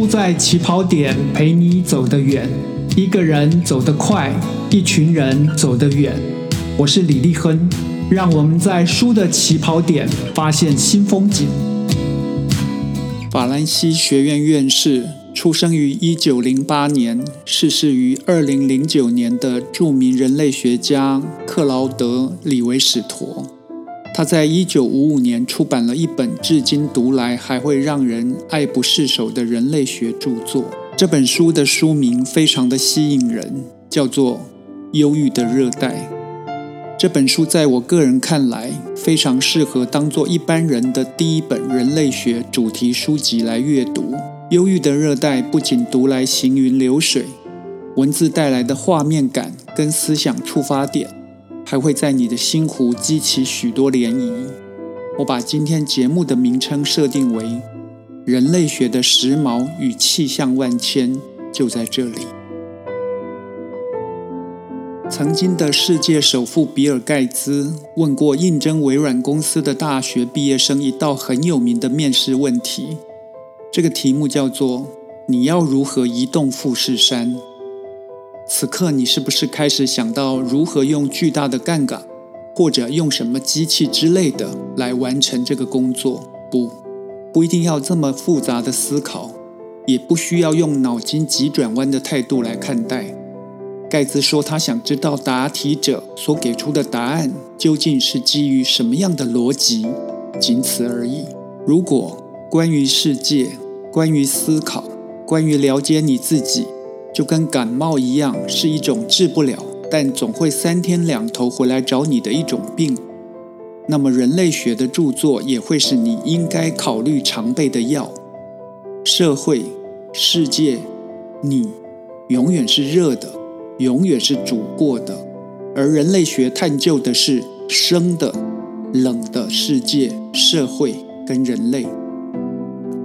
输在起跑点，陪你走得远。一个人走得快，一群人走得远。我是李立亨，让我们在书的起跑点发现新风景。法兰西学院院士，出生于一九零八年，逝世于二零零九年的著名人类学家克劳德·李维史陀。他在一九五五年出版了一本至今读来还会让人爱不释手的人类学著作。这本书的书名非常的吸引人，叫做《忧郁的热带》。这本书在我个人看来，非常适合当做一般人的第一本人类学主题书籍来阅读。《忧郁的热带》不仅读来行云流水，文字带来的画面感跟思想触发点。还会在你的心湖激起许多涟漪。我把今天节目的名称设定为“人类学的时髦与气象万千”，就在这里。曾经的世界首富比尔·盖茨问过应征微软公司的大学毕业生一道很有名的面试问题，这个题目叫做“你要如何移动富士山”。此刻，你是不是开始想到如何用巨大的杠杆，或者用什么机器之类的来完成这个工作？不，不一定要这么复杂的思考，也不需要用脑筋急转弯的态度来看待。盖茨说，他想知道答题者所给出的答案究竟是基于什么样的逻辑，仅此而已。如果关于世界、关于思考、关于了解你自己。就跟感冒一样，是一种治不了，但总会三天两头回来找你的一种病。那么，人类学的著作也会是你应该考虑常备的药。社会、世界、你，永远是热的，永远是煮过的。而人类学探究的是生的、冷的世界、社会跟人类。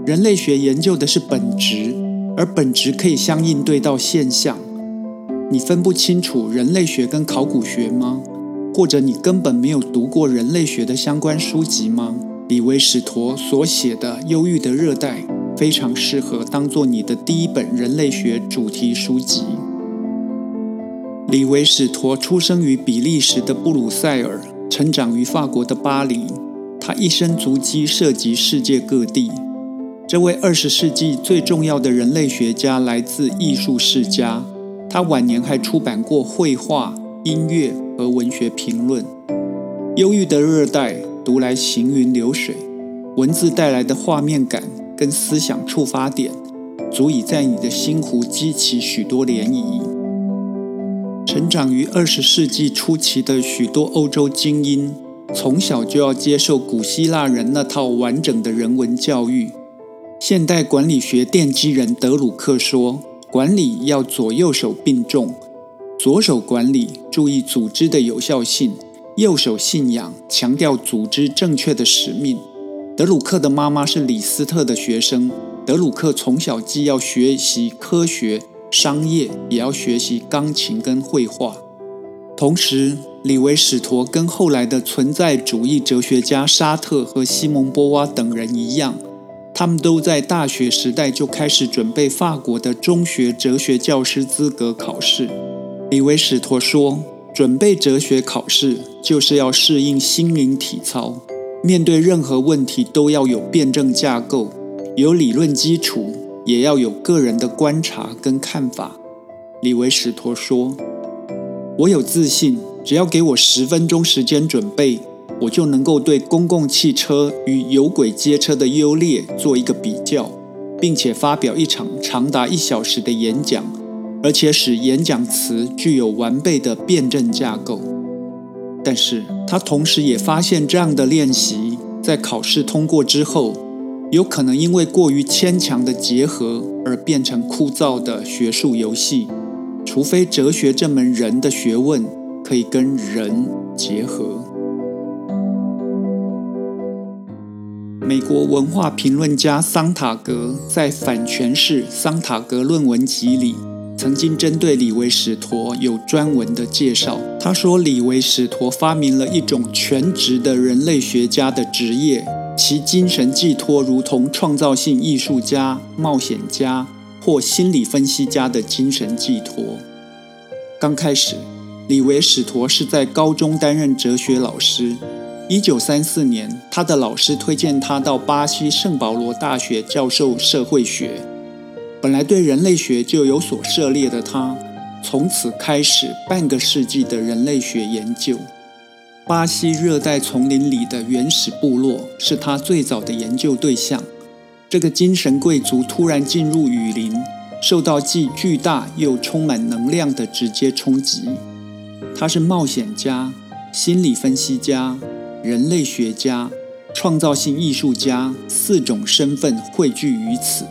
人类学研究的是本质。而本质可以相应对到现象，你分不清楚人类学跟考古学吗？或者你根本没有读过人类学的相关书籍吗？李维史陀所写的《忧郁的热带》非常适合当做你的第一本人类学主题书籍。李维史陀出生于比利时的布鲁塞尔，成长于法国的巴黎，他一生足迹涉及世界各地。这位二十世纪最重要的人类学家来自艺术世家，他晚年还出版过绘画、音乐和文学评论。忧郁的热带读来行云流水，文字带来的画面感跟思想触发点，足以在你的心湖激起许多涟漪。成长于二十世纪初期的许多欧洲精英，从小就要接受古希腊人那套完整的人文教育。现代管理学奠基人德鲁克说：“管理要左右手并重，左手管理注意组织的有效性，右手信仰强调组织正确的使命。”德鲁克的妈妈是李斯特的学生，德鲁克从小既要学习科学、商业，也要学习钢琴跟绘画。同时，李维史陀跟后来的存在主义哲学家沙特和西蒙波娃等人一样。他们都在大学时代就开始准备法国的中学哲学教师资格考试。李维史陀说：“准备哲学考试就是要适应心灵体操，面对任何问题都要有辩证架构，有理论基础，也要有个人的观察跟看法。”李维史陀说：“我有自信，只要给我十分钟时间准备。”我就能够对公共汽车与有轨街车的优劣做一个比较，并且发表一场长达一小时的演讲，而且使演讲词具有完备的辩证架构。但是他同时也发现，这样的练习在考试通过之后，有可能因为过于牵强的结合而变成枯燥的学术游戏，除非哲学这门人的学问可以跟人结合。美国文化评论家桑塔格在《反诠释桑塔格论文集》里，曾经针对李维史陀有专文的介绍。他说，李维史陀发明了一种全职的人类学家的职业，其精神寄托如同创造性艺术家、冒险家或心理分析家的精神寄托。刚开始，李维史陀是在高中担任哲学老师。一九三四年，他的老师推荐他到巴西圣保罗大学教授社会学。本来对人类学就有所涉猎的他，从此开始半个世纪的人类学研究。巴西热带丛林里的原始部落是他最早的研究对象。这个精神贵族突然进入雨林，受到既巨大又充满能量的直接冲击。他是冒险家、心理分析家、人类学家、创造性艺术家四种身份汇聚于此。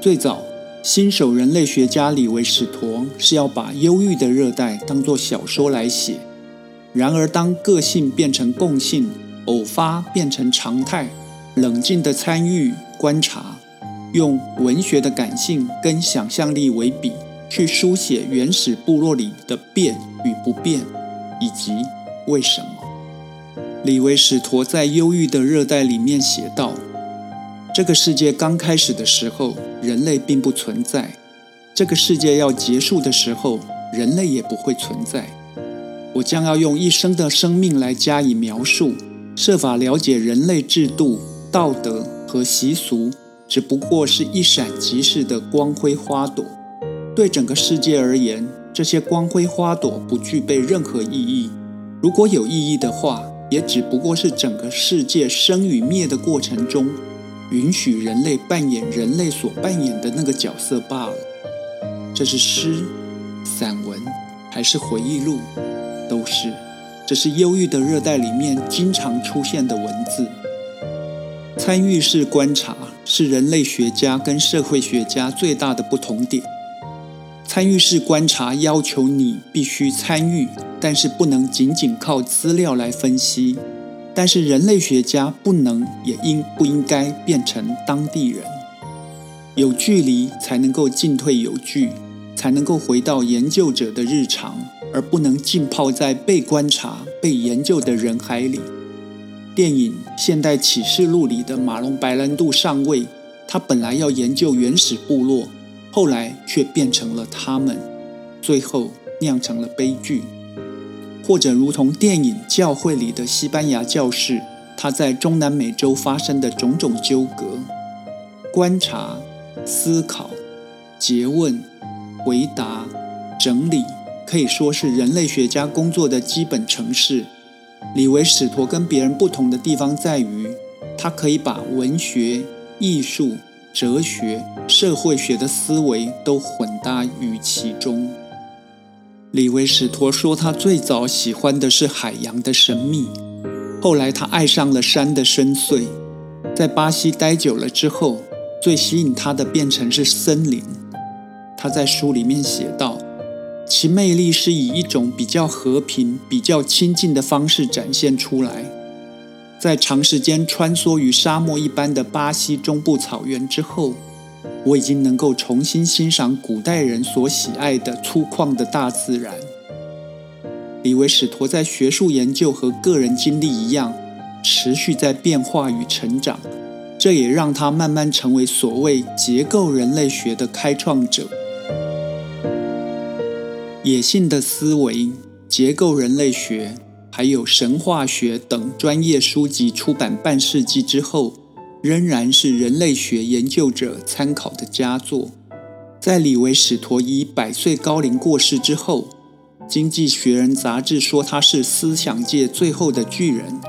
最早，新手人类学家李维史陀是要把忧郁的热带当作小说来写。然而，当个性变成共性，偶发变成常态，冷静的参与观察，用文学的感性跟想象力为笔，去书写原始部落里的变与不变，以及为什么。李维史陀在《忧郁的热带》里面写道：“这个世界刚开始的时候，人类并不存在；这个世界要结束的时候，人类也不会存在。”我将要用一生的生命来加以描述，设法了解人类制度、道德和习俗，只不过是一闪即逝的光辉花朵。对整个世界而言，这些光辉花朵不具备任何意义。如果有意义的话，也只不过是整个世界生与灭的过程中，允许人类扮演人类所扮演的那个角色罢了。这是诗、散文，还是回忆录？都是，这是忧郁的热带里面经常出现的文字。参与式观察是人类学家跟社会学家最大的不同点。参与式观察要求你必须参与，但是不能仅仅靠资料来分析。但是人类学家不能也应不应该变成当地人，有距离才能够进退有据，才能够回到研究者的日常。而不能浸泡在被观察、被研究的人海里。电影《现代启示录》里的马龙·白兰度上尉，他本来要研究原始部落，后来却变成了他们，最后酿成了悲剧。或者如同电影《教会》里的西班牙教士，他在中南美洲发生的种种纠葛、观察、思考、诘问、回答、整理。可以说是人类学家工作的基本程式。李维史陀跟别人不同的地方在于，他可以把文学、艺术、哲学、社会学的思维都混搭于其中。李维史陀说，他最早喜欢的是海洋的神秘，后来他爱上了山的深邃。在巴西待久了之后，最吸引他的变成是森林。他在书里面写道。其魅力是以一种比较和平、比较亲近的方式展现出来。在长时间穿梭于沙漠一般的巴西中部草原之后，我已经能够重新欣赏古代人所喜爱的粗犷的大自然。李维史陀在学术研究和个人经历一样，持续在变化与成长，这也让他慢慢成为所谓结构人类学的开创者。野性的思维、结构人类学，还有神话学等专业书籍出版半世纪之后，仍然是人类学研究者参考的佳作。在李维史陀以百岁高龄过世之后，《经济学人》杂志说他是思想界最后的巨人，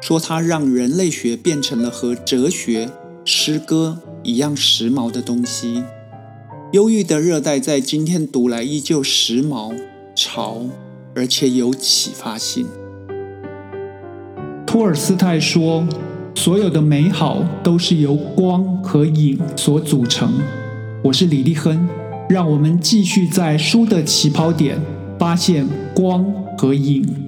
说他让人类学变成了和哲学、诗歌一样时髦的东西。忧郁的热带在今天读来依旧时髦、潮，而且有启发性。托尔斯泰说：“所有的美好都是由光和影所组成。”我是李立亨，让我们继续在书的起跑点发现光和影。